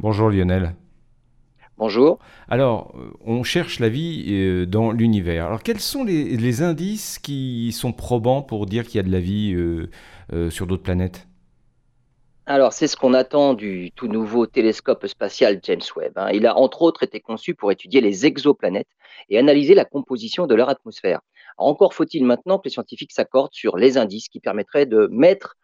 Bonjour Lionel. Bonjour. Alors, euh, on cherche la vie euh, dans l'univers. Alors, quels sont les, les indices qui sont probants pour dire qu'il y a de la vie euh, euh, sur d'autres planètes? Alors, c'est ce qu'on attend du tout nouveau télescope spatial James Webb. hein. Il a entre autres été conçu pour étudier les exoplanètes et analyser la composition de leur atmosphère. Alors, encore faut-il maintenant que les scientifiques s'accordent sur les indices qui permettraient de mettre,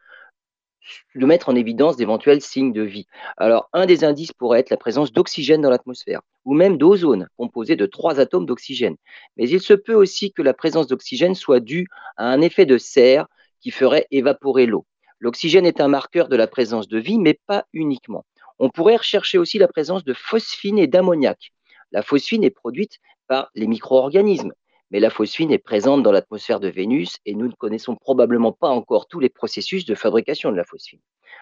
de mettre en évidence d'éventuels signes de vie. Alors, un des indices pourrait être la présence d'oxygène dans l'atmosphère, ou même d'ozone, composé de trois atomes d'oxygène. Mais il se peut aussi que la présence d'oxygène soit due à un effet de serre qui ferait évaporer l'eau. L'oxygène est un marqueur de la présence de vie, mais pas uniquement. On pourrait rechercher aussi la présence de phosphine et d'ammoniac. La phosphine est produite par les micro-organismes, mais la phosphine est présente dans l'atmosphère de Vénus et nous ne connaissons probablement pas encore tous les processus de fabrication de la phosphine.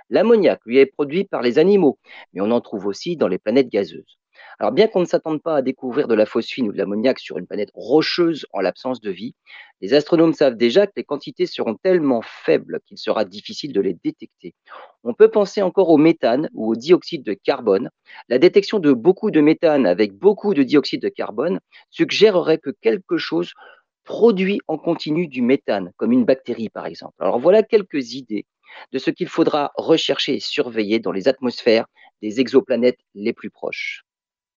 L'ammoniac, lui, est produit par les animaux, mais on en trouve aussi dans les planètes gazeuses. Alors bien qu'on ne s'attende pas à découvrir de la phosphine ou de l'ammoniac sur une planète rocheuse en l'absence de vie, les astronomes savent déjà que les quantités seront tellement faibles qu'il sera difficile de les détecter. On peut penser encore au méthane ou au dioxyde de carbone. La détection de beaucoup de méthane avec beaucoup de dioxyde de carbone suggérerait que quelque chose produit en continu du méthane, comme une bactérie par exemple. Alors voilà quelques idées de ce qu'il faudra rechercher et surveiller dans les atmosphères des exoplanètes les plus proches.